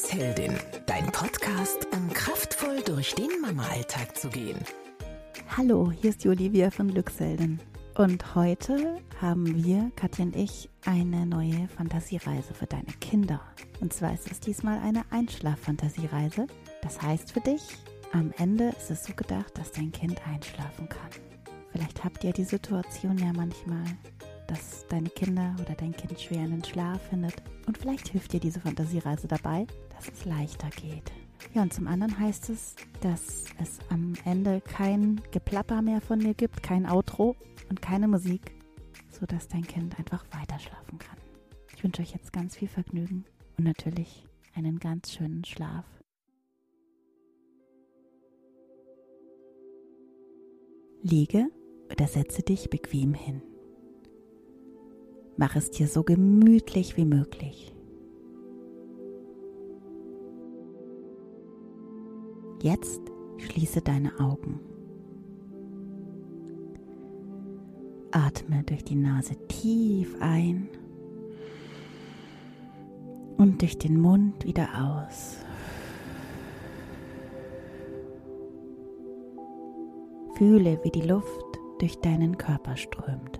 Glücksheldin, dein Podcast, um kraftvoll durch den Mama-Alltag zu gehen. Hallo, hier ist die Olivia von Glücksheldin. Und heute haben wir, Katja und ich, eine neue Fantasiereise für deine Kinder. Und zwar ist es diesmal eine Einschlaffantasiereise. Das heißt für dich, am Ende ist es so gedacht, dass dein Kind einschlafen kann. Vielleicht habt ihr die Situation ja manchmal, dass deine Kinder oder dein Kind schwer in den Schlaf findet. Und vielleicht hilft dir diese Fantasiereise dabei, dass es leichter geht. Ja, und zum anderen heißt es, dass es am Ende kein Geplapper mehr von dir gibt, kein Outro und keine Musik, sodass dein Kind einfach weiter schlafen kann. Ich wünsche euch jetzt ganz viel Vergnügen und natürlich einen ganz schönen Schlaf. Liege oder setze dich bequem hin. Mach es dir so gemütlich wie möglich. Jetzt schließe deine Augen. Atme durch die Nase tief ein und durch den Mund wieder aus. Fühle, wie die Luft durch deinen Körper strömt.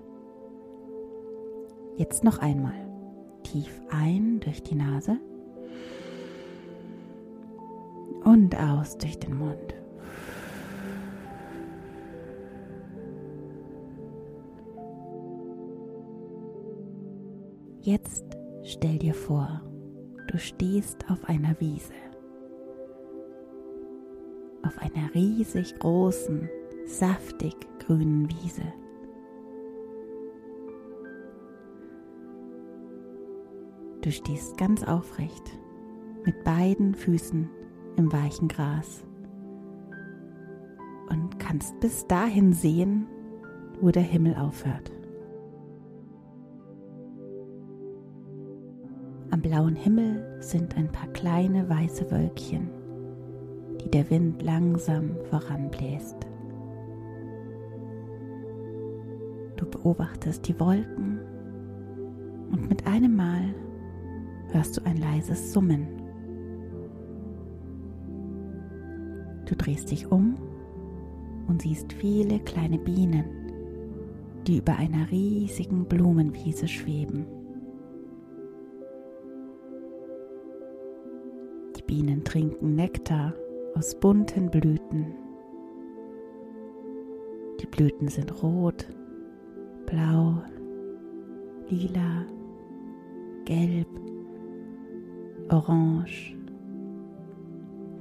Jetzt noch einmal. Tief ein durch die Nase und aus durch den Mund. Jetzt stell dir vor, du stehst auf einer Wiese. Auf einer riesig großen, saftig grünen Wiese. Du stehst ganz aufrecht mit beiden Füßen im weichen Gras und kannst bis dahin sehen, wo der Himmel aufhört. Am blauen Himmel sind ein paar kleine weiße Wölkchen, die der Wind langsam voranbläst. Du beobachtest die Wolken und mit einem Mal hörst du ein leises Summen. Du drehst dich um und siehst viele kleine Bienen, die über einer riesigen Blumenwiese schweben. Die Bienen trinken Nektar aus bunten Blüten. Die Blüten sind rot, blau, lila, gelb orange.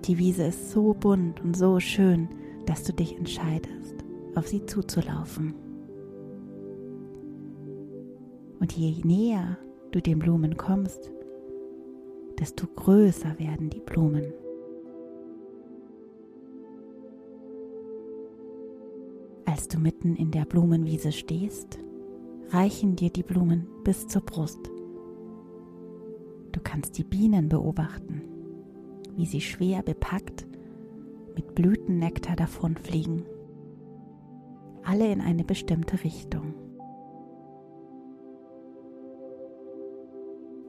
Die Wiese ist so bunt und so schön, dass du dich entscheidest, auf sie zuzulaufen. Und je näher du den Blumen kommst, desto größer werden die Blumen. Als du mitten in der Blumenwiese stehst, reichen dir die Blumen bis zur Brust. Du kannst die Bienen beobachten, wie sie schwer bepackt mit Blütennektar davonfliegen, alle in eine bestimmte Richtung.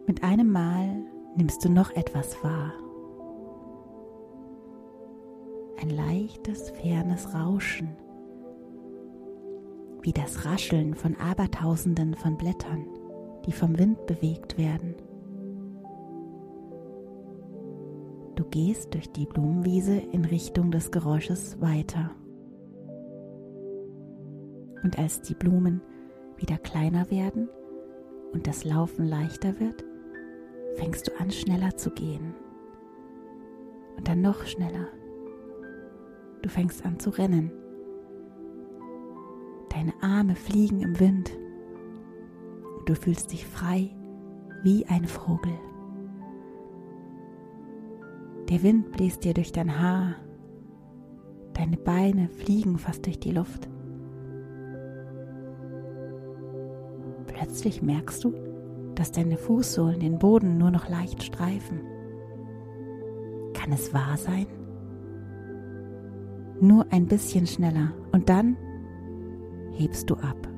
Mit einem Mal nimmst du noch etwas wahr. Ein leichtes, fernes Rauschen, wie das Rascheln von Abertausenden von Blättern, die vom Wind bewegt werden. Gehst durch die Blumenwiese in Richtung des Geräusches weiter. Und als die Blumen wieder kleiner werden und das Laufen leichter wird, fängst du an schneller zu gehen. Und dann noch schneller. Du fängst an zu rennen. Deine Arme fliegen im Wind. Und du fühlst dich frei wie ein Vogel. Der Wind bläst dir durch dein Haar. Deine Beine fliegen fast durch die Luft. Plötzlich merkst du, dass deine Fußsohlen den Boden nur noch leicht streifen. Kann es wahr sein? Nur ein bisschen schneller und dann hebst du ab.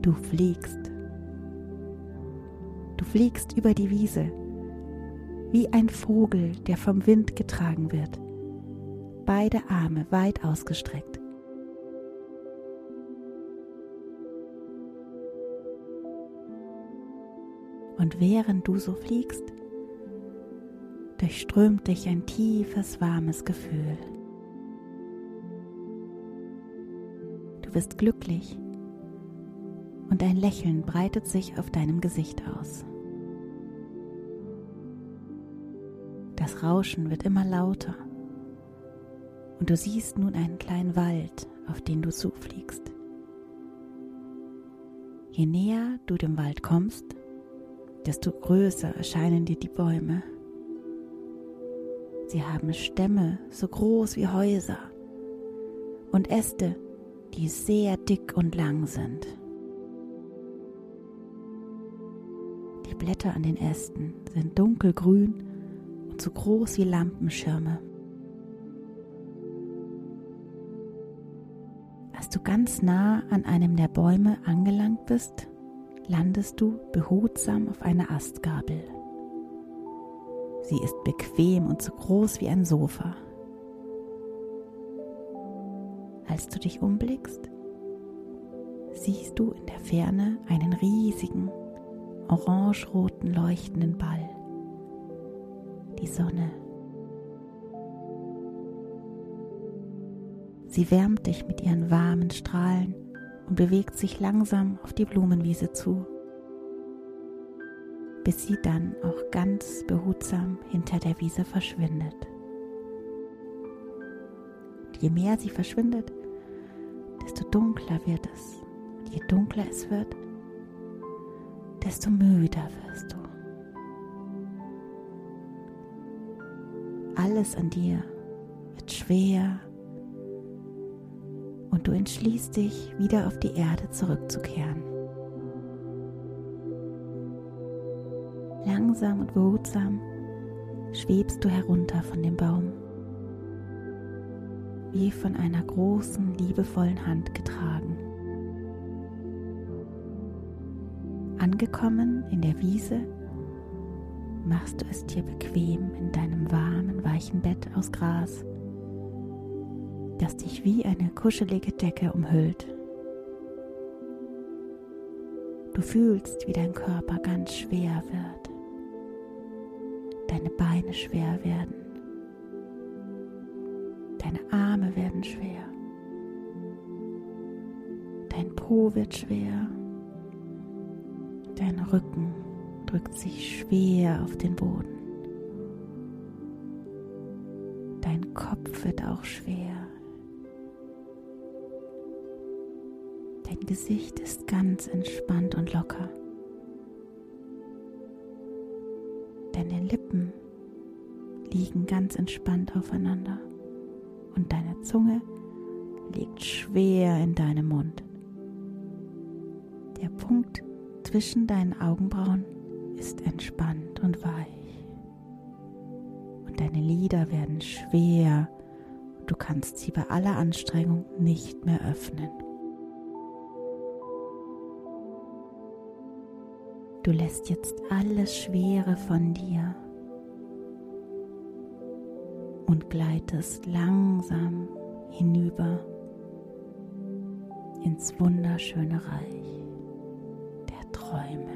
Du fliegst. Du fliegst über die Wiese wie ein Vogel, der vom Wind getragen wird, beide Arme weit ausgestreckt. Und während du so fliegst, durchströmt dich ein tiefes, warmes Gefühl. Du bist glücklich und ein Lächeln breitet sich auf deinem Gesicht aus. Das Rauschen wird immer lauter und du siehst nun einen kleinen Wald, auf den du zufliegst. Je näher du dem Wald kommst, desto größer erscheinen dir die Bäume. Sie haben Stämme so groß wie Häuser und Äste, die sehr dick und lang sind. Die Blätter an den Ästen sind dunkelgrün und so groß wie Lampenschirme. Als du ganz nah an einem der Bäume angelangt bist, landest du behutsam auf einer Astgabel. Sie ist bequem und so groß wie ein Sofa. Als du dich umblickst, siehst du in der Ferne einen riesigen, orangeroten leuchtenden Ball. Die Sonne. Sie wärmt dich mit ihren warmen Strahlen und bewegt sich langsam auf die Blumenwiese zu, bis sie dann auch ganz behutsam hinter der Wiese verschwindet. Und je mehr sie verschwindet, desto dunkler wird es. Und je dunkler es wird, desto müder wirst du. Alles an dir wird schwer und du entschließt dich, wieder auf die Erde zurückzukehren. Langsam und behutsam schwebst du herunter von dem Baum, wie von einer großen, liebevollen Hand getragen. Angekommen in der Wiese, machst du es dir bequem in deinem warmen, weichen Bett aus Gras das dich wie eine kuschelige Decke umhüllt. Du fühlst, wie dein Körper ganz schwer wird, deine Beine schwer werden, deine Arme werden schwer, dein Po wird schwer, dein Rücken drückt sich schwer auf den Boden. Dein Kopf wird auch schwer. Dein Gesicht ist ganz entspannt und locker. Deine Lippen liegen ganz entspannt aufeinander und deine Zunge liegt schwer in deinem Mund. Der Punkt zwischen deinen Augenbrauen ist entspannt und weich. Und deine Lider werden schwer und du kannst sie bei aller Anstrengung nicht mehr öffnen. Du lässt jetzt alles Schwere von dir und gleitest langsam hinüber ins wunderschöne Reich der Träume.